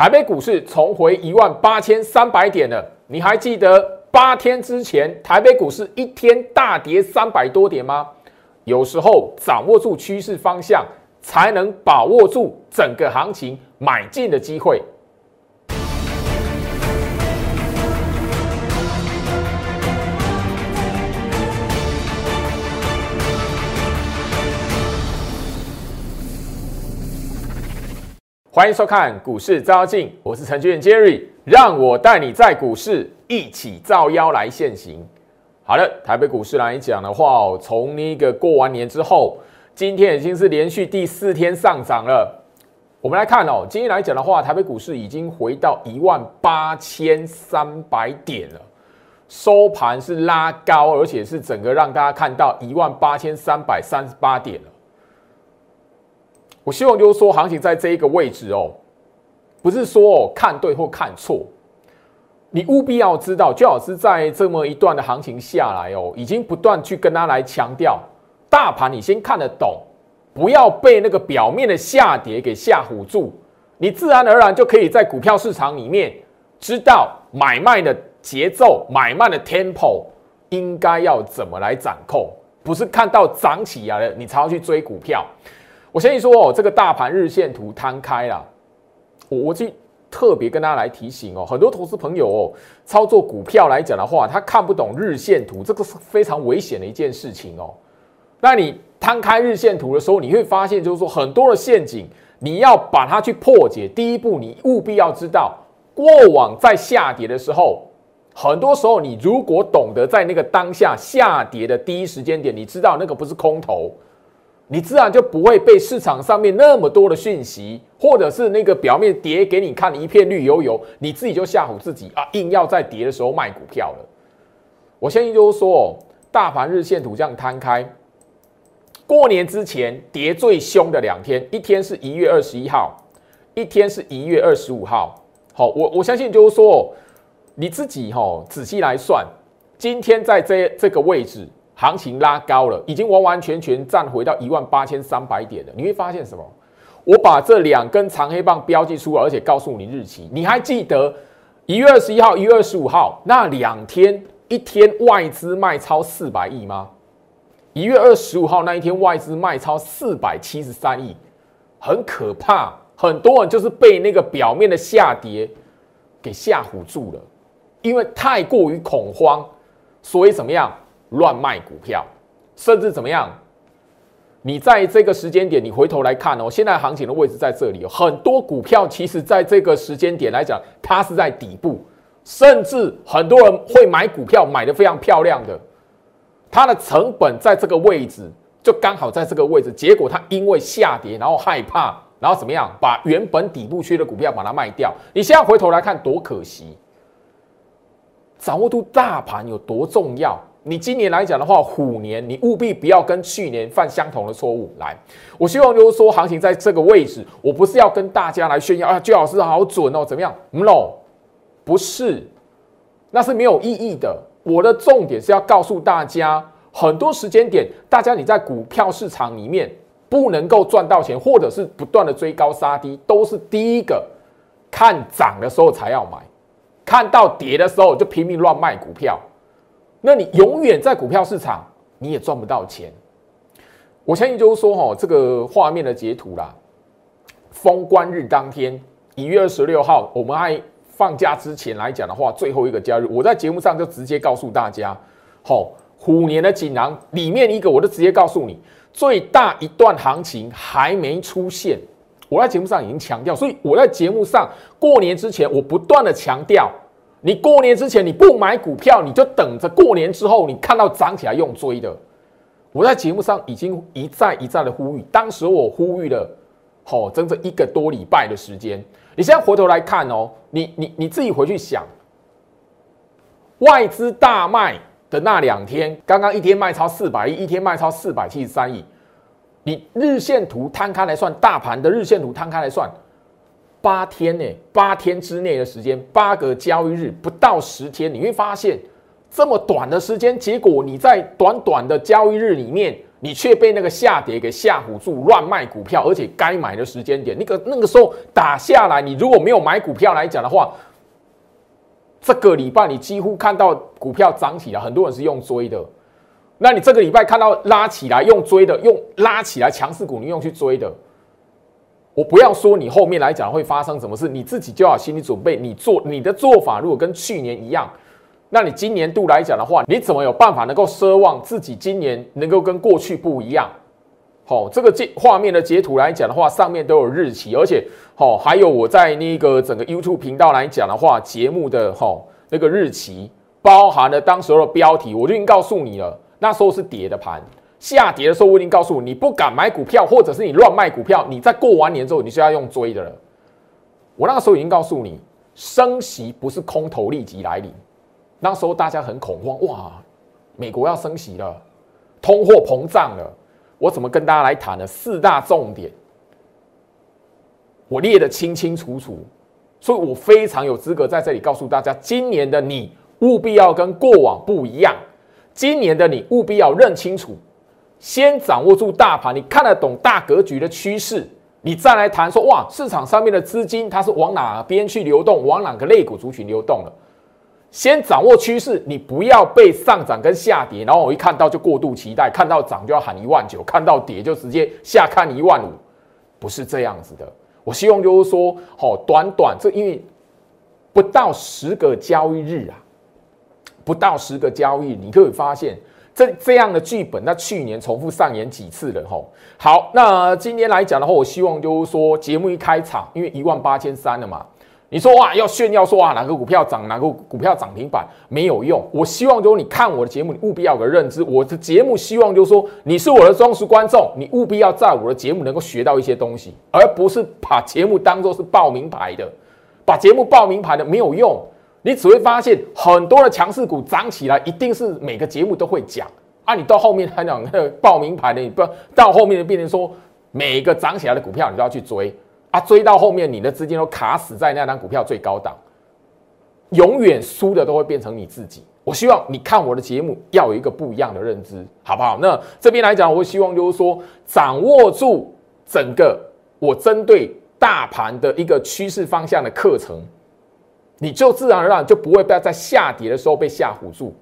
台北股市重回一万八千三百点了。你还记得八天之前台北股市一天大跌三百多点吗？有时候掌握住趋势方向，才能把握住整个行情买进的机会。欢迎收看股市照妖，我是程序员 Jerry，让我带你在股市一起照妖来现行。好了，台北股市来讲的话哦，从那个过完年之后，今天已经是连续第四天上涨了。我们来看哦，今天来讲的话，台北股市已经回到一万八千三百点了，收盘是拉高，而且是整个让大家看到一万八千三百三十八点了。我希望就是说，行情在这一个位置哦，不是说哦看对或看错，你务必要知道，最好是在这么一段的行情下来哦，已经不断去跟他来强调，大盘你先看得懂，不要被那个表面的下跌给吓唬住，你自然而然就可以在股票市场里面知道买卖的节奏、买卖的 tempo 应该要怎么来掌控，不是看到涨起来了你才要去追股票。我相信说哦，这个大盘日线图摊开了，我我去特别跟大家来提醒哦，很多投资朋友哦，操作股票来讲的话，他看不懂日线图，这个是非常危险的一件事情哦。那你摊开日线图的时候，你会发现就是说很多的陷阱，你要把它去破解。第一步，你务必要知道，过往在下跌的时候，很多时候你如果懂得在那个当下下跌的第一时间点，你知道那个不是空头。你自然就不会被市场上面那么多的讯息，或者是那个表面跌给你看一片绿油油，你自己就吓唬自己啊，硬要在跌的时候卖股票了。我相信就是说，大盘日线图这样摊开，过年之前跌最凶的两天，一天是一月二十一号，一天是一月二十五号。好，我我相信就是说，你自己哈仔细来算，今天在这这个位置。行情拉高了，已经完完全全站回到一万八千三百点了。你会发现什么？我把这两根长黑棒标记出来，而且告诉你日期。你还记得一月二十一号、一月二十五号那两天，一天外资卖超四百亿吗？一月二十五号那一天，外资卖超四百七十三亿，很可怕。很多人就是被那个表面的下跌给吓唬住了，因为太过于恐慌，所以怎么样？乱卖股票，甚至怎么样？你在这个时间点，你回头来看哦，现在行情的位置在这里，很多股票其实在这个时间点来讲，它是在底部，甚至很多人会买股票买的非常漂亮的，它的成本在这个位置，就刚好在这个位置，结果它因为下跌，然后害怕，然后怎么样，把原本底部区的股票把它卖掉。你现在回头来看，多可惜！掌握住大盘有多重要？你今年来讲的话，虎年你务必不要跟去年犯相同的错误。来，我希望就是说，行情在这个位置，我不是要跟大家来炫耀啊，最老师好准哦，怎么样？No，不是，那是没有意义的。我的重点是要告诉大家，很多时间点，大家你在股票市场里面不能够赚到钱，或者是不断的追高杀低，都是第一个看涨的时候才要买，看到跌的时候就拼命乱卖股票。那你永远在股票市场，你也赚不到钱。我相信就是说，哈，这个画面的截图啦，封关日当天，一月二十六号，我们还放假之前来讲的话，最后一个交易日，我在节目上就直接告诉大家，好，虎年的锦囊里面一个，我就直接告诉你，最大一段行情还没出现。我在节目上已经强调，所以我在节目上过年之前，我不断的强调。你过年之前你不买股票，你就等着过年之后你看到涨起来用追的。我在节目上已经一再一再的呼吁，当时我呼吁了，好整整一个多礼拜的时间。你现在回头来看哦，你你你自己回去想，外资大卖的那两天，刚刚一天卖超四百亿，一天卖超四百七十三亿，你日线图摊开来算，大盘的日线图摊开来算。八天呢？八天之内的时间，八个交易日不到十天，你会发现这么短的时间，结果你在短短的交易日里面，你却被那个下跌给吓唬住，乱卖股票，而且该买的时间点，那个那个时候打下来，你如果没有买股票来讲的话，这个礼拜你几乎看到股票涨起来，很多人是用追的。那你这个礼拜看到拉起来用追的，用拉起来强势股，你用去追的。我不要说你后面来讲会发生什么事，你自己就要心理准备。你做你的做法如果跟去年一样，那你今年度来讲的话，你怎么有办法能够奢望自己今年能够跟过去不一样？好，这个截画面的截图来讲的话，上面都有日期，而且好还有我在那个整个 YouTube 频道来讲的话，节目的哈那个日期包含了当时候的标题，我就已经告诉你了，那时候是跌的盘。下跌的时候，我已经告诉你，你不敢买股票，或者是你乱卖股票，你在过完年之后，你就要用追的了。我那个时候已经告诉你，升息不是空头立即来临。那时候大家很恐慌，哇，美国要升息了，通货膨胀了。我怎么跟大家来谈呢？四大重点，我列得清清楚楚，所以我非常有资格在这里告诉大家，今年的你务必要跟过往不一样，今年的你务必要认清楚。先掌握住大盘，你看得懂大格局的趋势，你再来谈说哇，市场上面的资金它是往哪边去流动，往哪个类股族群流动了。先掌握趋势，你不要被上涨跟下跌，然后我一看到就过度期待，看到涨就要喊一万九，看到跌就直接下看一万五，不是这样子的。我希望就是说，好短短这因为不到十个交易日啊，不到十个交易，你可以发现。这这样的剧本，那去年重复上演几次了吼。好，那今天来讲的话，我希望就是说，节目一开场，因为一万八千三了嘛，你说哇，要炫耀说啊，哪个股票涨，哪个股票涨停板没有用。我希望就是你看我的节目，你务必要有个认知，我的节目希望就是说，你是我的忠实观众，你务必要在我的节目能够学到一些东西，而不是把节目当做是报名牌的，把节目报名牌的没有用。你只会发现很多的强势股涨起来，一定是每个节目都会讲啊。你到后面还讲那个报名牌的，你不到后面就变成说每一个涨起来的股票你都要去追啊，追到后面你的资金都卡死在那张股票最高档，永远输的都会变成你自己。我希望你看我的节目要有一个不一样的认知，好不好？那这边来讲，我希望就是说掌握住整个我针对大盘的一个趋势方向的课程。你就自然而然就不会被在下跌的时候被吓唬住。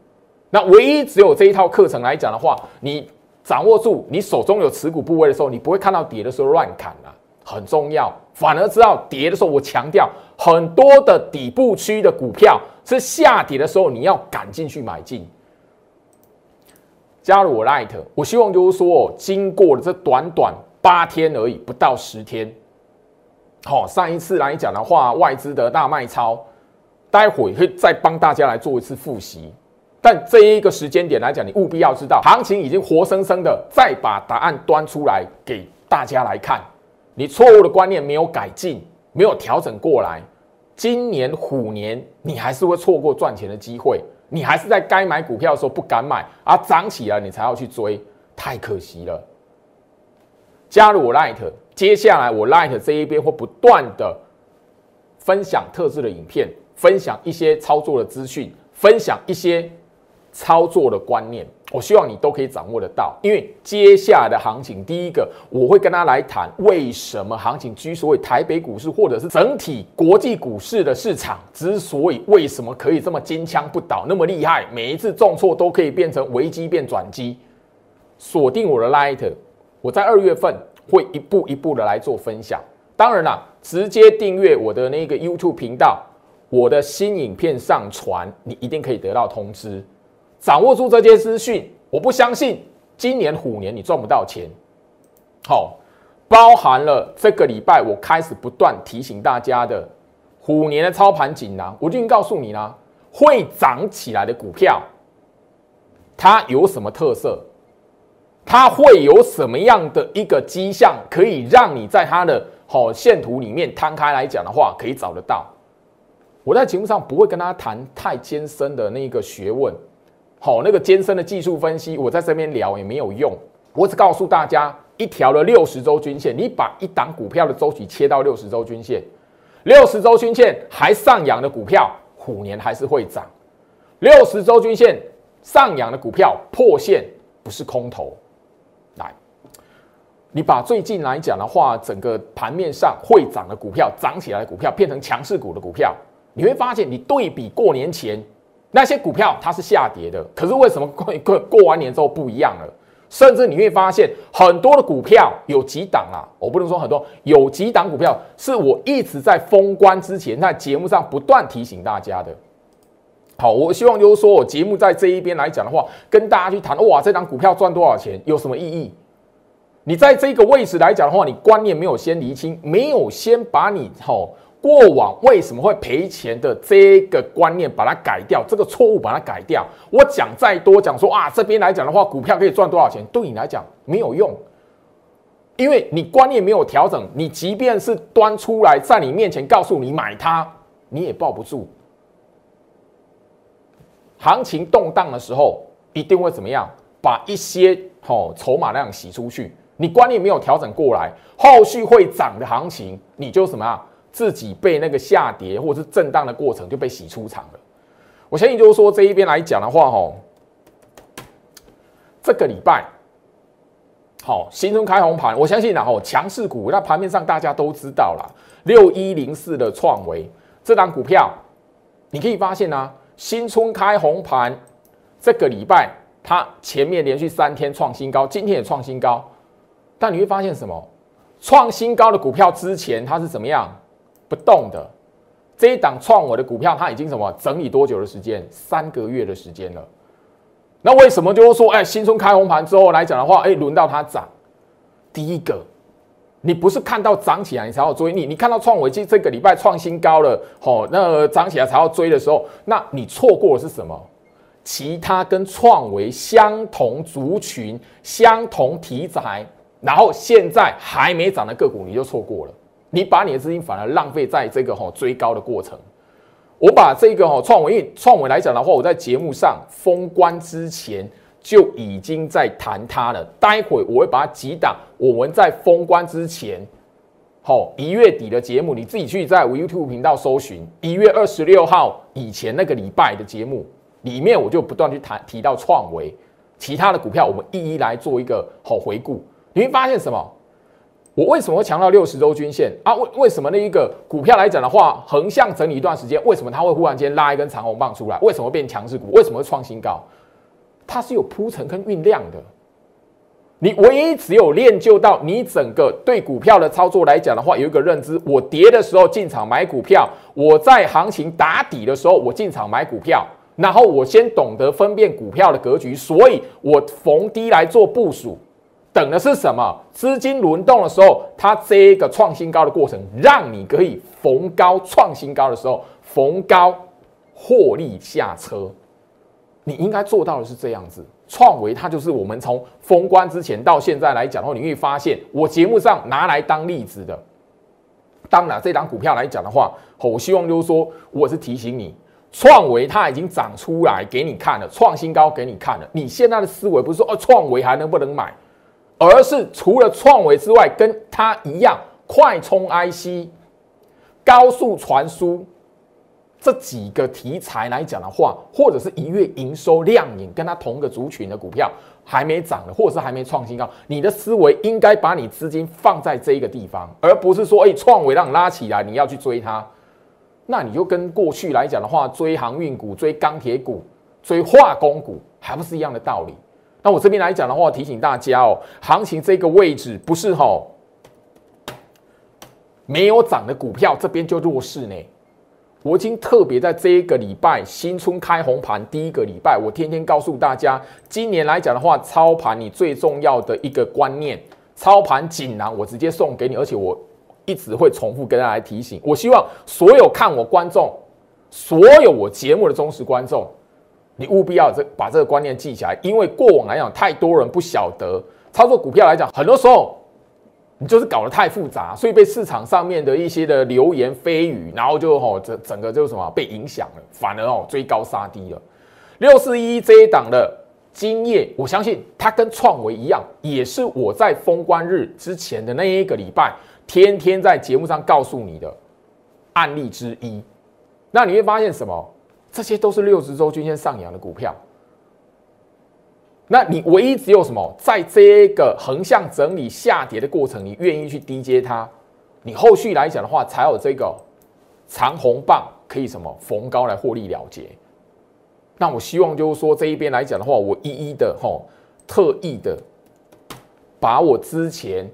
那唯一只有这一套课程来讲的话，你掌握住你手中有持股部位的时候，你不会看到跌的时候乱砍啊，很重要。反而知道跌的时候，我强调很多的底部区的股票是下跌的时候，你要赶进去买进。加入我 Light，我希望就是说，经过了这短短八天而已，不到十天。好，上一次来讲的话，外资的大卖超。待会会再帮大家来做一次复习，但这一个时间点来讲，你务必要知道，行情已经活生生的再把答案端出来给大家来看。你错误的观念没有改进，没有调整过来，今年虎年你还是会错过赚钱的机会，你还是在该买股票的时候不敢买，而涨起来你才要去追，太可惜了。加入我 Light，接下来我 Light 这一边会不断的分享特制的影片。分享一些操作的资讯，分享一些操作的观念，我希望你都可以掌握得到。因为接下来的行情，第一个我会跟他来谈为什么行情之所以台北股市或者是整体国际股市的市场之所以为什么可以这么金枪不倒，那么厉害，每一次重挫都可以变成危机变转机。锁定我的 Light，我在二月份会一步一步的来做分享。当然啦，直接订阅我的那个 YouTube 频道。我的新影片上传，你一定可以得到通知。掌握住这些资讯，我不相信今年虎年你赚不到钱。好，包含了这个礼拜我开始不断提醒大家的虎年的操盘锦囊，我就已经告诉你啦，会涨起来的股票，它有什么特色？它会有什么样的一个迹象，可以让你在它的好线图里面摊开来讲的话，可以找得到。我在节目上不会跟他谈太艰深的那个学问，好，那个艰深的技术分析，我在这边聊也没有用。我只告诉大家，一条的六十周均线，你把一档股票的周期切到六十周均线，六十周均线还上扬的股票，虎年还是会涨；六十周均线上扬的股票破线，不是空头。你把最近来讲的话，整个盘面上会涨的股票、涨起来的股票变成强势股的股票，你会发现，你对比过年前那些股票它是下跌的，可是为什么过过过完年之后不一样了？甚至你会发现很多的股票有几档啊，我不能说很多，有几档股票是我一直在封关之前在节目上不断提醒大家的。好，我希望就是说我节目在这一边来讲的话，跟大家去谈，哇，这档股票赚多少钱，有什么意义？你在这个位置来讲的话，你观念没有先厘清，没有先把你吼过往为什么会赔钱的这个观念把它改掉，这个错误把它改掉。我讲再多讲说啊，这边来讲的话，股票可以赚多少钱，对你来讲没有用，因为你观念没有调整，你即便是端出来在你面前告诉你买它，你也抱不住。行情动荡的时候，一定会怎么样？把一些吼筹码量洗出去。你观念没有调整过来，后续会涨的行情，你就什么啊？自己被那个下跌或者是震荡的过程就被洗出场了。我相信就是说这一边来讲的话，吼，这个礼拜好，新春开红盘，我相信然后强势股那盘面上大家都知道了，六一零四的创维这档股票，你可以发现呢，新春开红盘，这个礼拜它前面连续三天创新高，今天也创新高。但你会发现什么？创新高的股票之前它是怎么样不动的？这一档创我的股票，它已经什么整理多久的时间？三个月的时间了。那为什么就是说，哎，新春开红盘之后来讲的话，哎，轮到它涨？第一个，你不是看到涨起来你才要追，你你看到创维这这个礼拜创新高了，吼，那涨起来才要追的时候，那你错过的是什么？其他跟创维相同族群、相同题材。然后现在还没涨的个股，你就错过了。你把你的资金反而浪费在这个哈追高的过程。我把这个哈创维创维来讲的话，我在节目上封关之前就已经在谈它了。待会我会把它几档，我们在封关之前，好一月底的节目，你自己去在 YouTube 频道搜寻一月二十六号以前那个礼拜的节目里面，我就不断去谈提到创维，其他的股票我们一一来做一个好回顾。你会发现什么？我为什么会强调六十周均线啊？为为什么那一个股票来讲的话，横向整理一段时间，为什么它会忽然间拉一根长红棒出来？为什么变强势股？为什么会创新高？它是有铺陈跟酝酿的。你唯一只有练就到你整个对股票的操作来讲的话，有一个认知：我跌的时候进场买股票，我在行情打底的时候我进场买股票，然后我先懂得分辨股票的格局，所以我逢低来做部署。等的是什么？资金轮动的时候，它这一个创新高的过程，让你可以逢高创新高的时候，逢高获利下车。你应该做到的是这样子。创维它就是我们从封关之前到现在来讲的话，你会发现我节目上拿来当例子的。当然，这张股票来讲的话，我希望就是说，我是提醒你，创维它已经涨出来给你看了，创新高给你看了。你现在的思维不是说哦，创维还能不能买？而是除了创维之外，跟它一样快充 IC、高速传输这几个题材来讲的话，或者是一月营收亮眼，跟它同个族群的股票还没涨的，或者是还没创新高，你的思维应该把你资金放在这一个地方，而不是说，哎，创维让你拉起来，你要去追它，那你就跟过去来讲的话，追航运股、追钢铁股、追化工股，还不是一样的道理。那我这边来讲的话，提醒大家哦，行情这个位置不是哈没有涨的股票，这边就弱势呢。我已经特别在这一个礼拜新春开红盘第一个礼拜，我天天告诉大家，今年来讲的话，操盘你最重要的一个观念，操盘锦囊，我直接送给你，而且我一直会重复跟大家提醒。我希望所有看我观众，所有我节目的忠实观众。你务必要这把这个观念记起来，因为过往来讲，太多人不晓得操作股票来讲，很多时候你就是搞得太复杂，所以被市场上面的一些的流言蜚语，然后就吼整整个就什么被影响了，反而哦追高杀低了。六四一这一档的经验，我相信它跟创维一样，也是我在封关日之前的那一个礼拜，天天在节目上告诉你的案例之一。那你会发现什么？这些都是六十周均线上扬的股票，那你唯一只有什么，在这个横向整理下跌的过程，你愿意去低接它，你后续来讲的话，才有这个长红棒可以什么逢高来获利了结。那我希望就是说这一边来讲的话，我一一的吼，特意的把我之前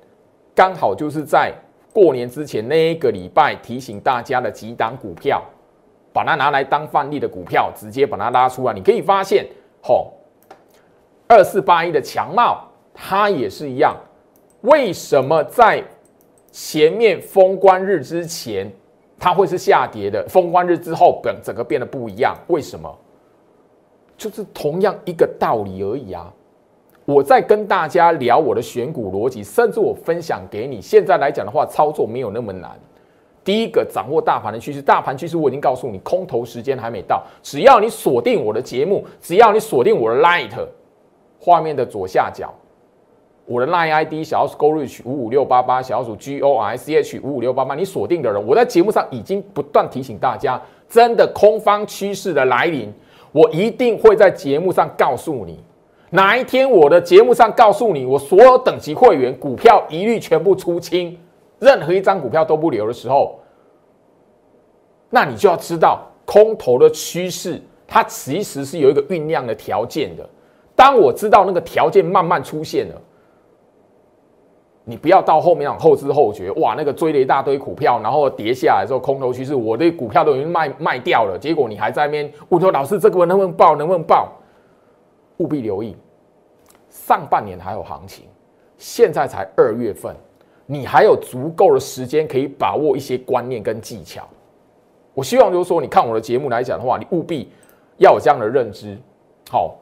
刚好就是在过年之前那一个礼拜提醒大家的几档股票，把它拿来当范例的股票，直接把它拉出来，你可以发现吼。二四八一的强茂，它也是一样。为什么在前面封关日之前，它会是下跌的？封关日之后，本整个变得不一样。为什么？就是同样一个道理而已啊！我在跟大家聊我的选股逻辑，甚至我分享给你。现在来讲的话，操作没有那么难。第一个，掌握大盘的趋势，大盘趋势我已经告诉你，空头时间还没到。只要你锁定我的节目，只要你锁定我的 Light。画面的左下角，我的 line ID 小老鼠 Go Reach 五五六八八，小老鼠 G O R C H 五五六八八，你锁定的人，我在节目上已经不断提醒大家，真的空方趋势的来临，我一定会在节目上告诉你。哪一天我的节目上告诉你，我所有等级会员股票一律全部出清，任何一张股票都不留的时候，那你就要知道空头的趋势，它其实是有一个酝酿的条件的。当我知道那个条件慢慢出现了，你不要到后面后知后觉，哇，那个追了一大堆股票，然后跌下来之后空头趋势，我的股票都已经卖卖掉了，结果你还在那边我说老师这个能不能报，能不能报？务必留意，上半年还有行情，现在才二月份，你还有足够的时间可以把握一些观念跟技巧。我希望就是说，你看我的节目来讲的话，你务必要有这样的认知，好。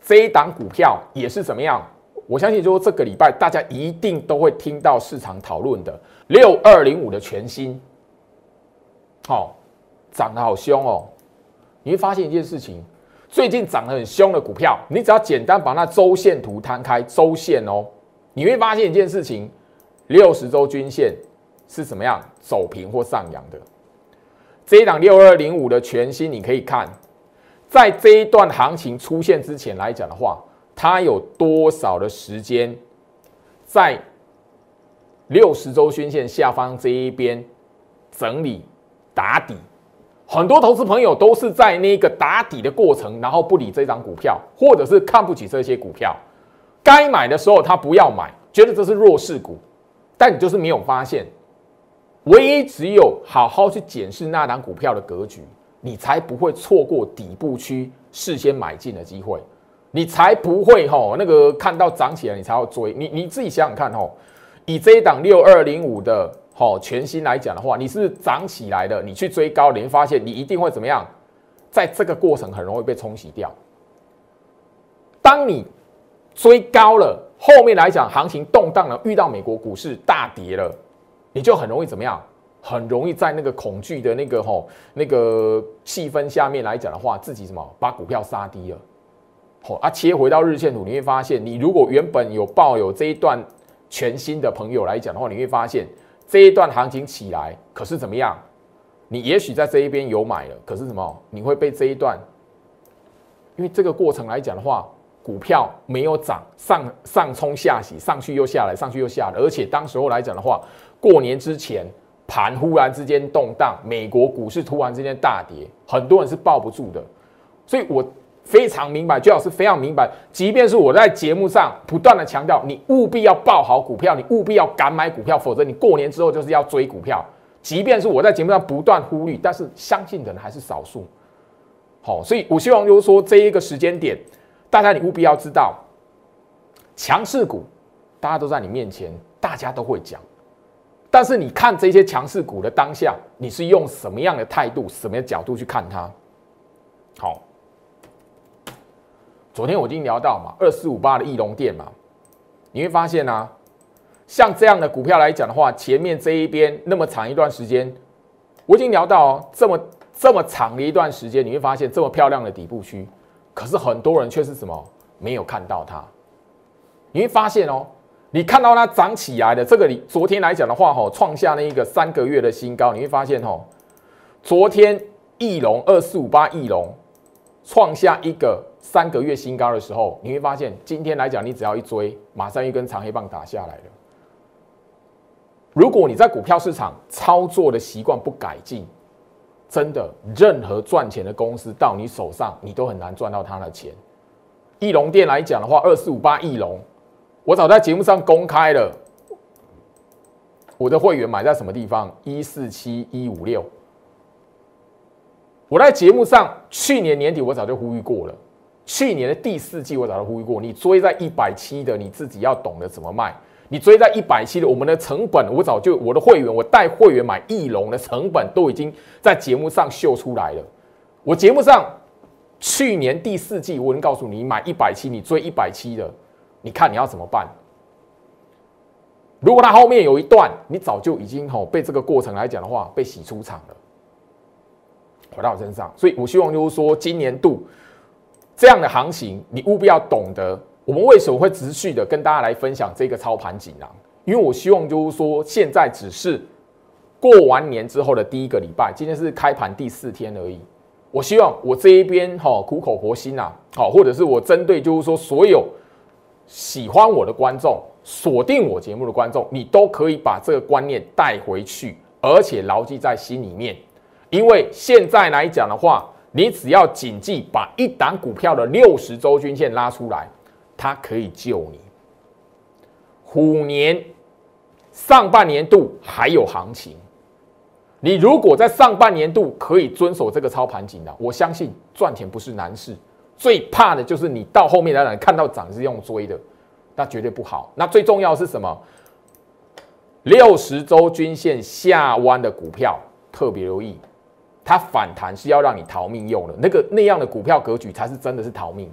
这一档股票也是怎么样？我相信，就是这个礼拜大家一定都会听到市场讨论的六二零五的全新，好，涨得好凶哦！你会发现一件事情，最近涨得很凶的股票，你只要简单把那周线图摊开，周线哦，你会发现一件事情，六十周均线是怎么样走平或上扬的。这一档六二零五的全新，你可以看。在这一段行情出现之前来讲的话，它有多少的时间在六十周均线下方这一边整理打底？很多投资朋友都是在那个打底的过程，然后不理这张股票，或者是看不起这些股票。该买的时候他不要买，觉得这是弱势股，但你就是没有发现，唯一只有好好去检视那档股票的格局。你才不会错过底部区事先买进的机会，你才不会吼那个看到涨起来你才要追，你你自己想想看吼，以这一档六二零五的好全新来讲的话，你是涨起来的，你去追高，你会发现你一定会怎么样，在这个过程很容易被冲洗掉。当你追高了，后面来讲行情动荡了，遇到美国股市大跌了，你就很容易怎么样？很容易在那个恐惧的那个吼那个气氛下面来讲的话，自己什么把股票杀低了，吼啊切回到日线图，你会发现，你如果原本有抱有这一段全新的朋友来讲的话，你会发现这一段行情起来，可是怎么样？你也许在这一边有买了，可是什么？你会被这一段，因为这个过程来讲的话，股票没有涨上上冲下洗，上去又下来，上去又下来，而且当时候来讲的话，过年之前。盘忽然之间动荡，美国股市突然之间大跌，很多人是抱不住的，所以我非常明白，最好是非常明白，即便是我在节目上不断的强调，你务必要抱好股票，你务必要敢买股票，否则你过年之后就是要追股票。即便是我在节目上不断呼吁，但是相信的人还是少数。好，所以我希望就是说这一个时间点，大家你务必要知道，强势股大家都在你面前，大家都会讲。但是你看这些强势股的当下，你是用什么样的态度、什么样的角度去看它？好，昨天我已经聊到嘛，二四五八的翼龙店嘛，你会发现啊，像这样的股票来讲的话，前面这一边那么长一段时间，我已经聊到这么这么长的一段时间，你会发现这么漂亮的底部区，可是很多人却是什么没有看到它，你会发现哦。你看到它涨起来的这个，你昨天来讲的话，哈，创下那一个三个月的新高，你会发现，哈，昨天翼龙二四五八翼龙创下一个三个月新高的时候，你会发现今天来讲，你只要一追，马上一根长黑棒打下来了。如果你在股票市场操作的习惯不改进，真的任何赚钱的公司到你手上，你都很难赚到他的钱。翼龙店来讲的话，二四五八翼龙，我早在节目上公开了，我的会员买在什么地方？一四七一五六。我在节目上去年年底我早就呼吁过了，去年的第四季我早就呼吁过，你追在一百七的，你自己要懂得怎么卖。你追在一百七的，我们的成本我早就我的会员，我带会员买翼龙的成本都已经在节目上秀出来了。我节目上去年第四季我能告诉你，买一百七，你追一百七的，你看你要怎么办？如果它后面有一段，你早就已经吼被这个过程来讲的话，被洗出场了。回到我身上，所以我希望就是说，今年度这样的行情，你务必要懂得。我们为什么会持续的跟大家来分享这个操盘锦囊？因为我希望就是说，现在只是过完年之后的第一个礼拜，今天是开盘第四天而已。我希望我这一边哈苦口婆心呐，好，或者是我针对就是说所有喜欢我的观众、锁定我节目的观众，你都可以把这个观念带回去，而且牢记在心里面。因为现在来讲的话，你只要谨记把一档股票的六十周均线拉出来。它可以救你。虎年上半年度还有行情，你如果在上半年度可以遵守这个操盘锦囊，我相信赚钱不是难事。最怕的就是你到后面来讲看到涨是用追的，那绝对不好。那最重要是什么？六十周均线下弯的股票特别留意，它反弹是要让你逃命用的。那个那样的股票格局才是真的是逃命。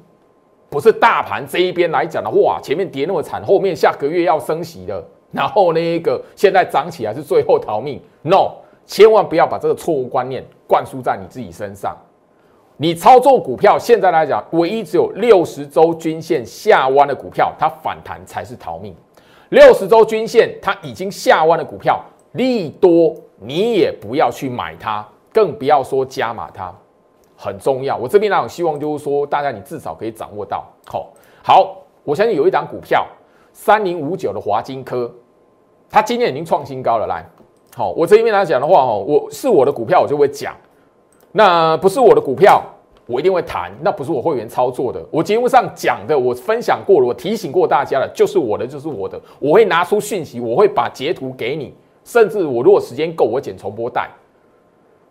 不是大盘这一边来讲的话，前面跌那么惨，后面下个月要升息的，然后那个现在涨起来是最后逃命。No，千万不要把这个错误观念灌输在你自己身上。你操作股票，现在来讲，唯一只有六十周均线下弯的股票，它反弹才是逃命。六十周均线它已经下弯的股票，利多你也不要去买它，更不要说加码它。很重要，我这边呢，希望就是说，大家你至少可以掌握到。好，好，我相信有一档股票，三零五九的华金科，它今天已经创新高了。来，好，我这边来讲的话，哦，我是我的股票，我就会讲；那不是我的股票，我一定会谈。那不是我会员操作的，我节目上讲的，我分享过了，我提醒过大家了，就是我的，就是我的，我会拿出讯息，我会把截图给你，甚至我如果时间够，我剪重播带。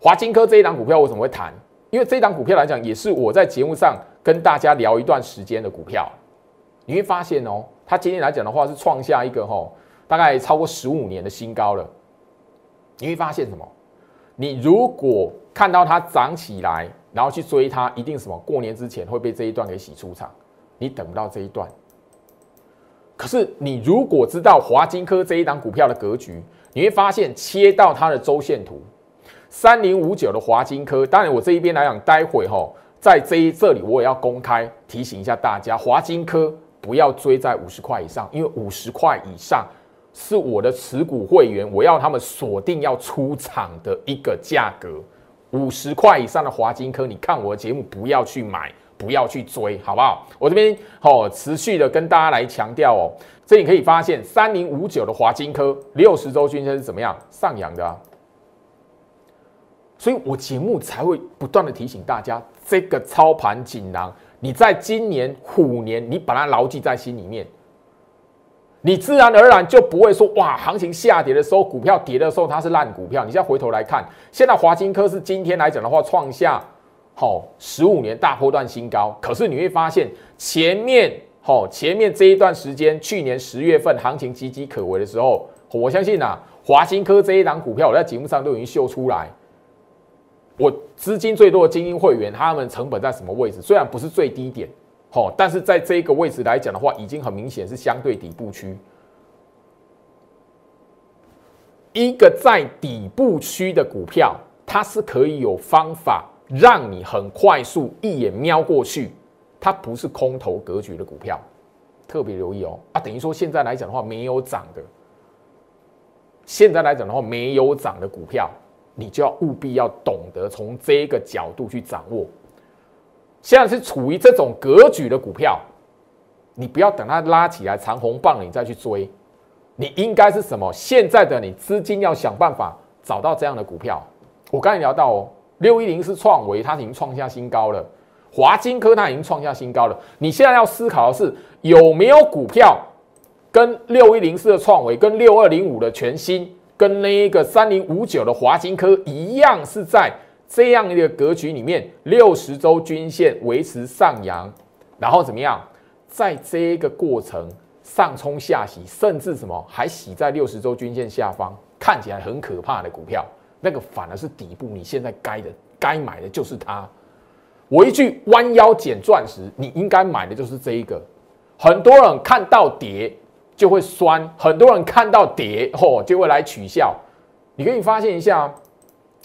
华金科这一档股票，我怎么会谈？因为这一档股票来讲，也是我在节目上跟大家聊一段时间的股票，你会发现哦，它今天来讲的话是创下一个哈，大概超过十五年的新高了。你会发现什么？你如果看到它涨起来，然后去追它，一定什么？过年之前会被这一段给洗出场，你等不到这一段。可是你如果知道华金科这一档股票的格局，你会发现切到它的周线图。三零五九的华金科，当然我这一边来讲，待会哈，在这一这里我也要公开提醒一下大家，华金科不要追在五十块以上，因为五十块以上是我的持股会员，我要他们锁定要出场的一个价格。五十块以上的华金科，你看我的节目不要去买，不要去追，好不好？我这边哦，持续的跟大家来强调哦，这里可以发现三零五九的华金科六十周均线是怎么样上扬的。所以我节目才会不断的提醒大家，这个操盘锦囊，你在今年虎年，你把它牢记在心里面，你自然而然就不会说哇，行情下跌的时候，股票跌的时候它是烂股票。你再回头来看，现在华金科是今天来讲的话，创下好十五年大波段新高。可是你会发现前面好前面这一段时间，去年十月份行情岌岌可危的时候，我相信呐，华金科这一档股票，我在节目上都已经秀出来。我资金最多的精英会员，他们成本在什么位置？虽然不是最低点，好，但是在这个位置来讲的话，已经很明显是相对底部区。一个在底部区的股票，它是可以有方法让你很快速一眼瞄过去，它不是空头格局的股票，特别留意哦。啊，等于说现在来讲的话，没有涨的，现在来讲的话，没有涨的股票。你就要务必要懂得从这个角度去掌握。现在是处于这种格局的股票，你不要等它拉起来长红棒，你再去追。你应该是什么？现在的你资金要想办法找到这样的股票。我刚才聊到哦，六一零是创维，它已经创下新高了。华金科它已经创下新高了。你现在要思考的是，有没有股票跟六一零四的创维、跟六二零五的全新、跟那一个三零五九的华金科一样，是在这样一个格局里面，六十周均线维持上扬，然后怎么样，在这个过程。上冲下洗，甚至什么还洗在六十周均线下方，看起来很可怕的股票，那个反而是底部。你现在该的、该买的就是它。我一句弯腰捡钻石，你应该买的就是这一个。很多人看到跌就会酸，很多人看到跌哦就会来取笑。你可以发现一下，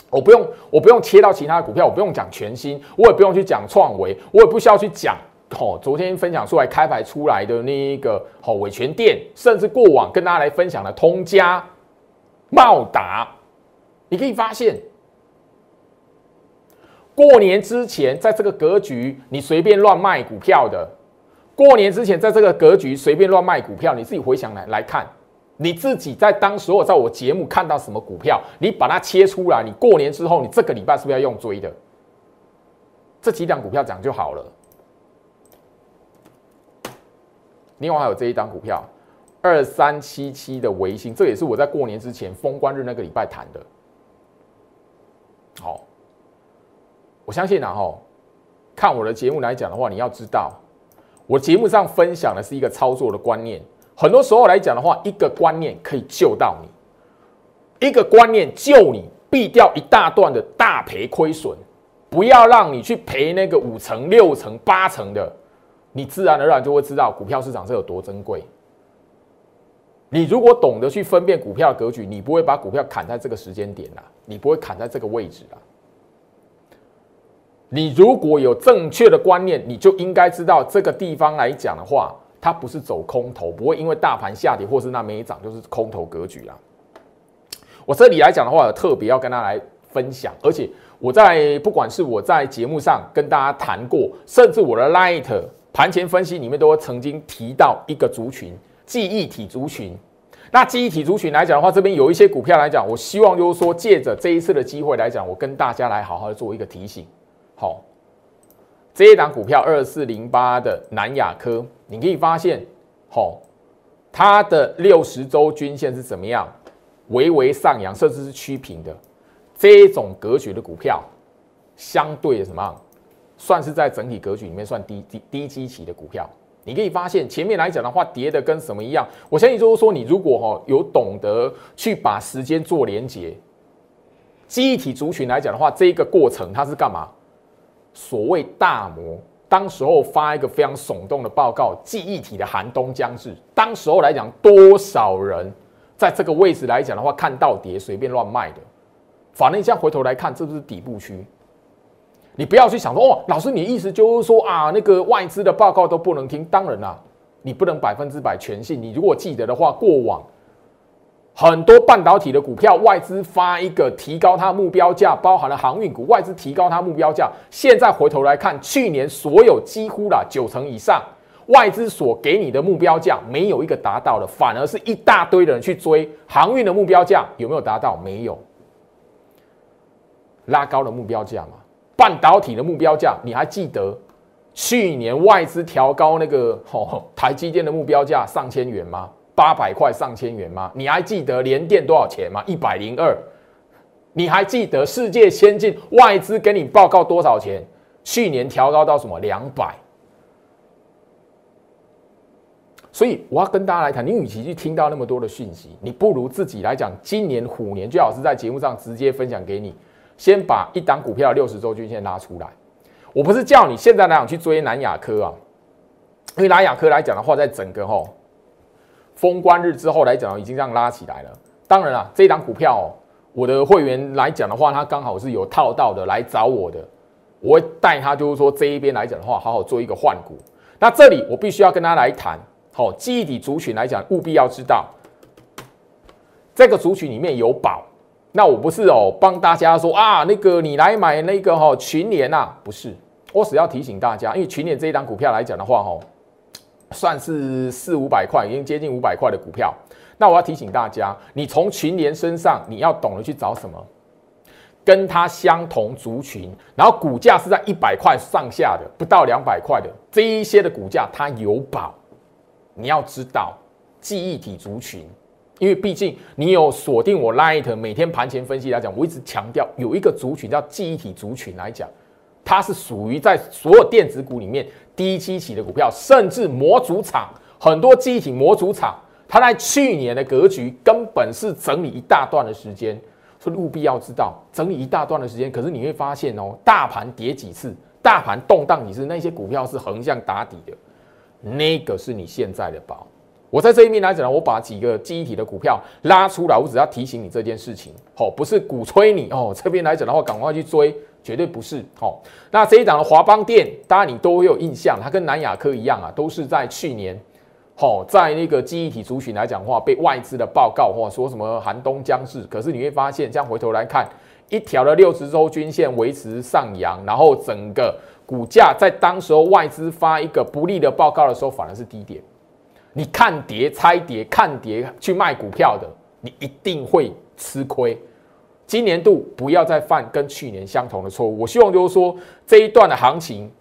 我不用我不用切到其他的股票，我不用讲全新，我也不用去讲创维，我也不需要去讲。哦，昨天分享出来开牌出来的那一个哦，伟权店，甚至过往跟大家来分享的通家、茂达，你可以发现，过年之前在这个格局，你随便乱卖股票的；过年之前在这个格局随便乱卖股票，你自己回想来来看，你自己在当时我在我节目看到什么股票，你把它切出来，你过年之后，你这个礼拜是不是要用追的？这几档股票讲就好了。另外还有这一档股票，二三七七的维新，这也是我在过年之前封关日那个礼拜谈的。好，我相信啊，哈，看我的节目来讲的话，你要知道，我节目上分享的是一个操作的观念。很多时候来讲的话，一个观念可以救到你，一个观念救你，避掉一大段的大赔亏损，不要让你去赔那个五成、六成、八成的。你自然而然就会知道股票市场是有多珍贵。你如果懂得去分辨股票格局，你不会把股票砍在这个时间点啦，你不会砍在这个位置啦。你如果有正确的观念，你就应该知道这个地方来讲的话，它不是走空头，不会因为大盘下跌或是那没涨就是空头格局啦。我这里来讲的话，特别要跟大家来分享，而且我在不管是我在节目上跟大家谈过，甚至我的 Light。盘前分析里面都曾经提到一个族群，记忆体族群。那记忆体族群来讲的话，这边有一些股票来讲，我希望就是说，借着这一次的机会来讲，我跟大家来好好的做一个提醒。好，这一档股票二四零八的南亚科，你可以发现，好，它的六十周均线是怎么样？微微上扬，甚至是趋平的这种格局的股票，相对的什么？算是在整体格局里面算低低低基期的股票，你可以发现前面来讲的话，跌的跟什么一样？我相信就是说，你如果哈有懂得去把时间做连接，记忆体族群来讲的话，这一个过程它是干嘛？所谓大摩当时候发一个非常耸动的报告，记忆体的寒冬将至。当时候来讲，多少人在这个位置来讲的话，看到跌随便乱卖的，反正你现在回头来看，这不是底部区。你不要去想说哦，老师，你意思就是说啊，那个外资的报告都不能听？当然啦，你不能百分之百全信。你如果记得的话，过往很多半导体的股票，外资发一个提高它目标价，包含了航运股，外资提高它目标价。现在回头来看，去年所有几乎啦九成以上，外资所给你的目标价没有一个达到的，反而是一大堆的人去追航运的目标价，有没有达到？没有，拉高了目标价嘛？半导体的目标价，你还记得去年外资调高那个哦台积电的目标价上千元吗？八百块上千元吗？你还记得联电多少钱吗？一百零二。你还记得世界先进外资给你报告多少钱？去年调高到什么两百？所以我要跟大家来谈，你与其去听到那么多的讯息，你不如自己来讲。今年虎年最好是在节目上直接分享给你。先把一档股票六十周均线拉出来。我不是叫你现在来讲去追南亚科啊，因为南亚科来讲的话，在整个吼封关日之后来讲，已经这样拉起来了。当然了，这一档股票，我的会员来讲的话，他刚好是有套到的来找我的，我会带他，就是说这一边来讲的话，好好做一个换股。那这里我必须要跟他来谈，好记忆体族群来讲，务必要知道这个族群里面有宝。那我不是哦，帮大家说啊，那个你来买那个哈群联呐，不是，我只要提醒大家，因为群联这一档股票来讲的话，哈，算是四五百块，已经接近五百块的股票。那我要提醒大家，你从群联身上，你要懂得去找什么，跟它相同族群，然后股价是在一百块上下的，不到两百块的这一些的股价，它有保。你要知道记忆体族群，因为毕竟你有锁定我 Light 每天盘前分析来讲，我一直强调有一个族群叫记忆体族群来讲。它是属于在所有电子股里面低基期的股票，甚至模组厂很多记忆体模组厂，它在去年的格局根本是整理一大段的时间，所以务必要知道整理一大段的时间。可是你会发现哦，大盘跌几次，大盘动荡几次，那些股票是横向打底的，那个是你现在的宝。我在这一面来讲，我把几个记忆体的股票拉出来，我只要提醒你这件事情，哦，不是鼓吹你哦。这边来讲的话，赶快去追。绝对不是好。那这一档的华邦电，大家你都会有印象，它跟南亚科一样啊，都是在去年，好在那个记忆体族群来讲话，被外资的报告或说什么寒冬将至。可是你会发现，这样回头来看，一条的六十周均线维持上扬，然后整个股价在当时候外资发一个不利的报告的时候，反而是低点。你看跌猜跌，看跌去卖股票的，你一定会吃亏。今年度不要再犯跟去年相同的错误。我希望就是说这一段的行情，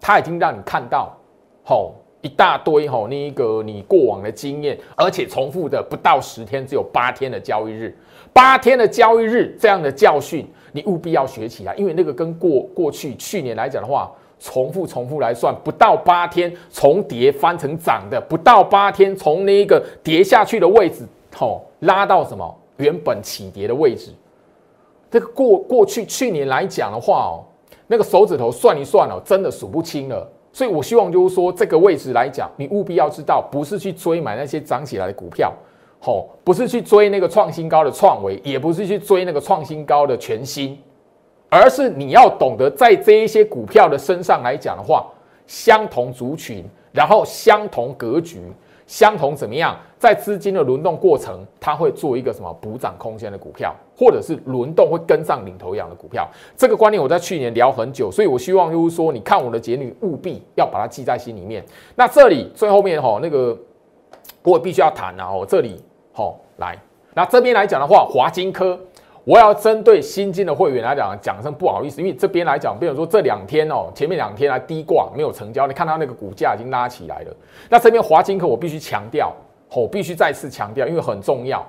它已经让你看到，吼一大堆吼那一个你过往的经验，而且重复的不到十天，只有八天的交易日，八天的交易日这样的教训，你务必要学起来，因为那个跟过过去去年来讲的话，重复重复来算，不到八天重叠翻成涨的，不到八天从那一个跌下去的位置，吼拉到什么原本起跌的位置。这个过过去去年来讲的话哦，那个手指头算一算哦，真的数不清了。所以我希望就是说，这个位置来讲，你务必要知道，不是去追买那些涨起来的股票，吼，不是去追那个创新高的创维，也不是去追那个创新高的全新，而是你要懂得在这一些股票的身上来讲的话，相同族群，然后相同格局。相同怎么样？在资金的轮动过程，它会做一个什么补涨空间的股票，或者是轮动会跟上领头羊的股票。这个观念我在去年聊很久，所以我希望就是说，你看我的节女务必要把它记在心里面。那这里最后面哈，那个我必须要谈啊，哦，这里好来，那这边来讲的话，华金科。我要针对新进的会员来讲，讲声不好意思，因为这边来讲，比如说这两天哦，前面两天来低挂没有成交，你看到那个股价已经拉起来了。那这边华金科我必须强调，我必须再次强调，因为很重要，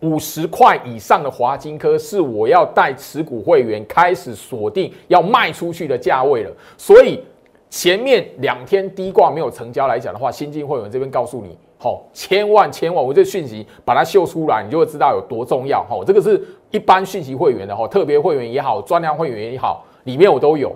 五十块以上的华金科是我要带持股会员开始锁定要卖出去的价位了。所以前面两天低挂没有成交来讲的话，新进会员这边告诉你。好，千万千万，我这讯息把它秀出来，你就会知道有多重要。哈，这个是一般讯息会员的哈，特别会员也好，专量会员也好，里面我都有。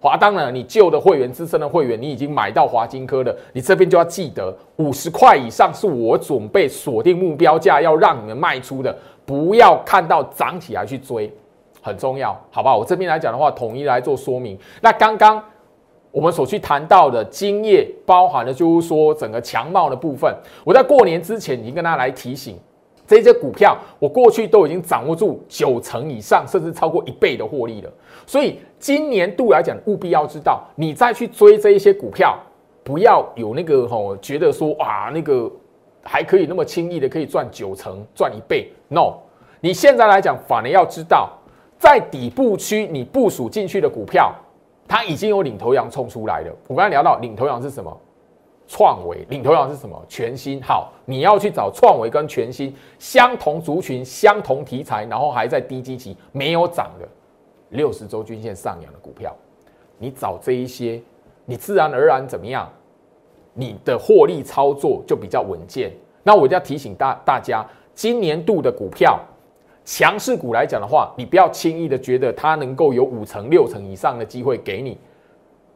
华，当然你旧的会员、资深的会员，你已经买到华金科的，你这边就要记得，五十块以上是我准备锁定目标价，要让你们卖出的，不要看到涨起来去追，很重要，好不好？我这边来讲的话，统一来做说明。那刚刚。我们所去谈到的金业，包含的就是说整个强茂的部分。我在过年之前已经跟大家来提醒，这些股票我过去都已经掌握住九成以上，甚至超过一倍的获利了。所以今年度来讲，务必要知道，你再去追这一些股票，不要有那个吼觉得说哇那个还可以那么轻易的可以赚九成赚一倍。No，你现在来讲反而要知道，在底部区你部署进去的股票。它已经有领头羊冲出来了。我刚才聊到领头羊是什么？创维。领头羊是什么？全新。好，你要去找创维跟全新相同族群、相同题材，然后还在低基期没有涨的六十周均线上扬的股票，你找这一些，你自然而然怎么样？你的获利操作就比较稳健。那我就要提醒大大家，今年度的股票。强势股来讲的话，你不要轻易的觉得它能够有五成、六成以上的机会给你。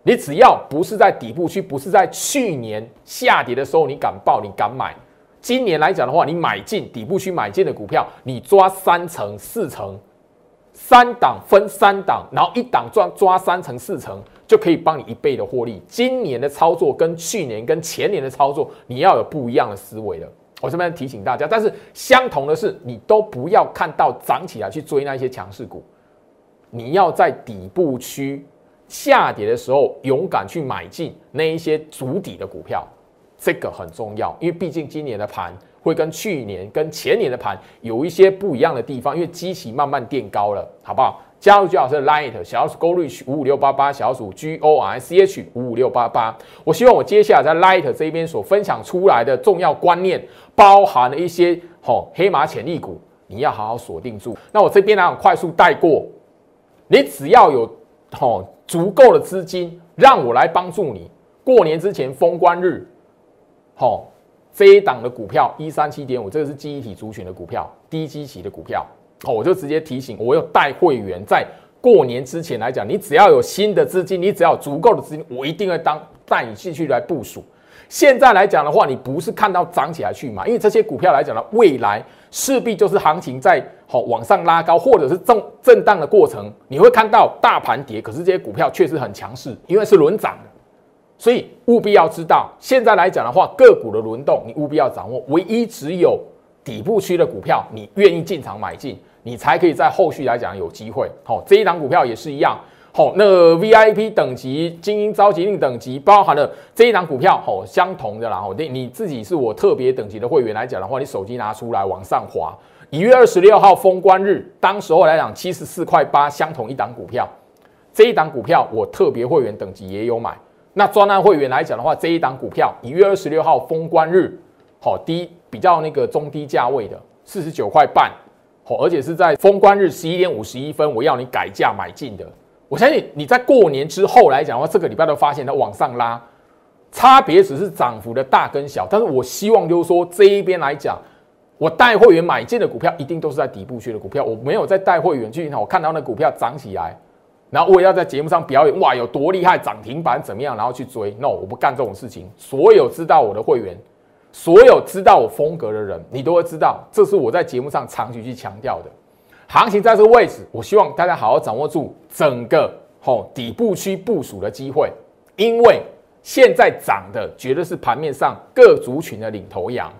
你只要不是在底部区，不是在去年下跌的时候你敢报、你敢买。今年来讲的话，你买进底部区买进的股票，你抓三成、四成，三档分三档，然后一档抓抓三成、四成，就可以帮你一倍的获利。今年的操作跟去年、跟前年的操作，你要有不一样的思维了。我这边提醒大家，但是相同的是，你都不要看到涨起来去追那些强势股，你要在底部区下跌的时候勇敢去买进那一些足底的股票，这个很重要，因为毕竟今年的盘会跟去年、跟前年的盘有一些不一样的地方，因为基期慢慢垫高了，好不好？加入最好是 Light 小鼠 Go Reach 五五六八八小鼠 G O R C H 五五六八八。我希望我接下来在 Light 这边所分享出来的重要观念，包含了一些吼黑马潜力股，你要好好锁定住。那我这边呢，快速带过，你只要有吼足够的资金，让我来帮助你。过年之前封关日，吼这一档的股票一三七点五，这个是记忆体族群的股票，低基期的股票。哦，我就直接提醒，我有带会员在过年之前来讲，你只要有新的资金，你只要有足够的资金，我一定会当带你继续来部署。现在来讲的话，你不是看到涨起来去买，因为这些股票来讲呢，未来势必就是行情在好往上拉高，或者是震震荡的过程，你会看到大盘跌，可是这些股票确实很强势，因为是轮涨的，所以务必要知道，现在来讲的话，个股的轮动你务必要掌握，唯一只有底部区的股票，你愿意进场买进。你才可以在后续来讲有机会。好，这一档股票也是一样。好，那 VIP 等级、精英召集令等级，包含了这一档股票，好，相同的啦。好，你你自己是我特别等级的会员来讲的话，你手机拿出来往上滑。一月二十六号封关日，当时候来讲七十四块八，相同一档股票。这一档股票我特别会员等级也有买。那专案会员来讲的话，这一档股票一月二十六号封关日，好低比较那个中低价位的四十九块半。而且是在封关日十一点五十一分，我要你改价买进的。我相信你在过年之后来讲的话，这个礼拜都发现它往上拉，差别只是涨幅的大跟小。但是我希望就是说这一边来讲，我带会员买进的股票一定都是在底部区的股票，我没有在带会员去，我看到那股票涨起来，然后我也要在节目上表演哇有多厉害，涨停板怎么样，然后去追。No，我不干这种事情。所有知道我的会员。所有知道我风格的人，你都会知道，这是我在节目上长期去强调的。行情在这个位置，我希望大家好好掌握住整个吼底部区部署的机会，因为现在涨的绝对是盘面上各族群的领头羊。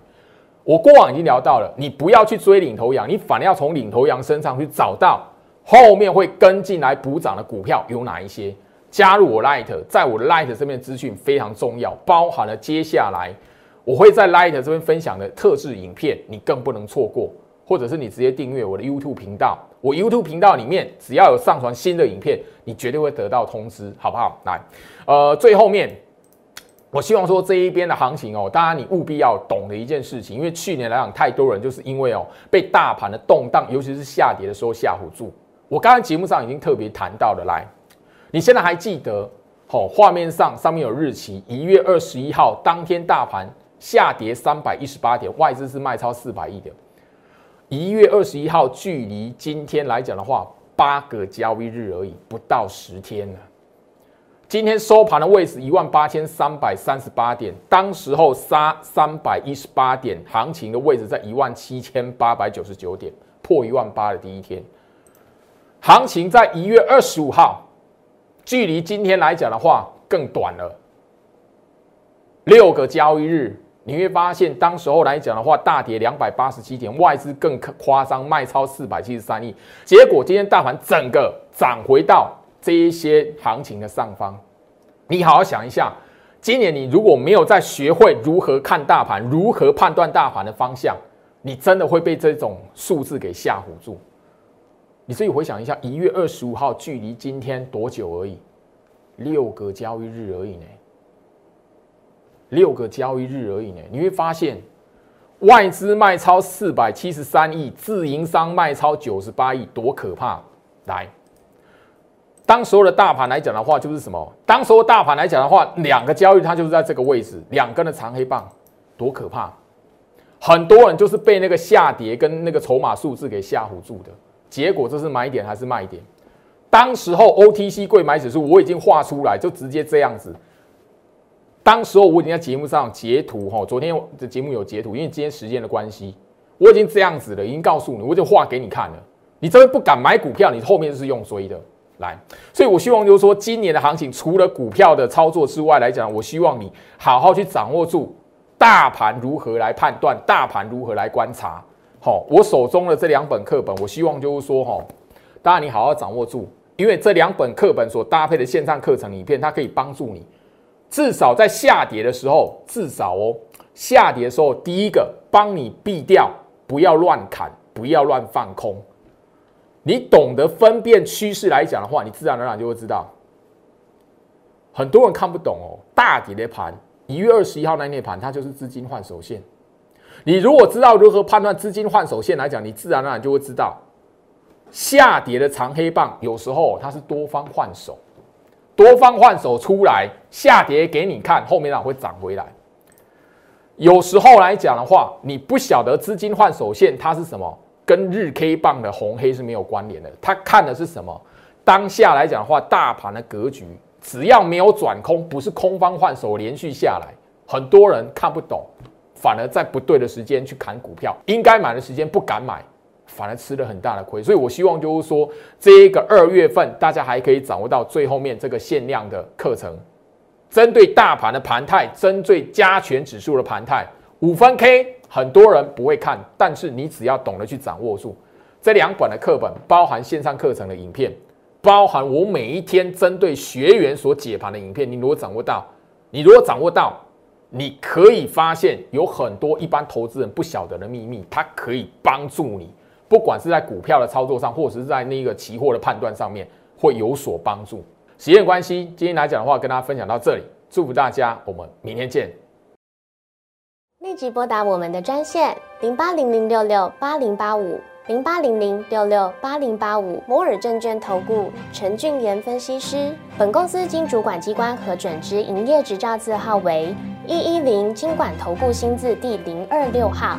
我过往已经聊到了，你不要去追领头羊，你反而要从领头羊身上去找到后面会跟进来补涨的股票有哪一些。加入我 Light，在我 Light 这边资讯非常重要，包含了接下来。我会在 Light 这边分享的特制影片，你更不能错过，或者是你直接订阅我的 YouTube 频道。我 YouTube 频道里面只要有上传新的影片，你绝对会得到通知，好不好？来，呃，最后面，我希望说这一边的行情哦，大家你务必要懂的一件事情，因为去年来讲，太多人就是因为哦被大盘的动荡，尤其是下跌的时候吓唬住。我刚才节目上已经特别谈到了，来，你现在还记得？好，画面上上面有日期，一月二十一号当天大盘。下跌三百一十八点，外资是卖超四百亿的。一月二十一号，距离今天来讲的话，八个交易日而已，不到十天了。今天收盘的位置一万八千三百三十八点，当时候杀三百一十八点，行情的位置在一万七千八百九十九点，破一万八的第一天。行情在一月二十五号，距离今天来讲的话更短了，六个交易日。你会发现，当时候来讲的话，大跌两百八十七点，外资更夸张，卖超四百七十三亿。结果今天大盘整个涨回到这一些行情的上方。你好好想一下，今年你如果没有再学会如何看大盘，如何判断大盘的方向，你真的会被这种数字给吓唬住。你自己回想一下，一月二十五号距离今天多久而已？六个交易日而已呢。六个交易日而已呢，你会发现外资卖超四百七十三亿，自营商卖超九十八亿，多可怕！来，当所有的大盘来讲的话，就是什么？当所有大盘来讲的话，两个交易它就是在这个位置，两根的长黑棒，多可怕！很多人就是被那个下跌跟那个筹码数字给吓唬住的，结果这是买点还是卖点？当时候 OTC 贵买指数我已经画出来，就直接这样子。当时候我已经在节目上截图哈，昨天的节目有截图，因为今天时间的关系，我已经这样子了，已经告诉你，我就画给你看了。你真的不敢买股票，你后面就是用追的来。所以我希望就是说，今年的行情除了股票的操作之外来讲，我希望你好好去掌握住大盘如何来判断，大盘如何来观察。好，我手中的这两本课本，我希望就是说哈，当然你好好掌握住，因为这两本课本所搭配的线上课程影片，它可以帮助你，至少在下跌的时候，至少哦，下跌的时候，第一个帮你避掉，不要乱砍，不要乱放空。你懂得分辨趋势来讲的话，你自然而然就会知道。很多人看不懂哦，大跌的盘，一月二十一号那那盘，它就是资金换手线。你如果知道如何判断资金换手线来讲，你自然而然就会知道。下跌的长黑棒，有时候它是多方换手，多方换手出来下跌给你看，后面啊会涨回来。有时候来讲的话，你不晓得资金换手线它是什么，跟日 K 棒的红黑是没有关联的。它看的是什么？当下来讲的话，大盘的格局只要没有转空，不是空方换手连续下来，很多人看不懂，反而在不对的时间去砍股票，应该买的时间不敢买。反而吃了很大的亏，所以我希望就是说，这个二月份大家还可以掌握到最后面这个限量的课程，针对大盘的盘态，针对加权指数的盘态，五分 K 很多人不会看，但是你只要懂得去掌握住。这两本的课本，包含线上课程的影片，包含我每一天针对学员所解盘的影片，你如果掌握到，你如果掌握到，你可以发现有很多一般投资人不晓得的秘密，它可以帮助你。不管是在股票的操作上，或者是在那个期货的判断上面，会有所帮助。时间关系，今天来讲的话，跟大家分享到这里。祝福大家，我们明天见。立即拨打我们的专线零八零零六六八零八五零八零零六六八零八五摩尔证券投顾陈俊言分析师。本公司经主管机关核准之营业执照字号为一一零金管投顾新字第零二六号。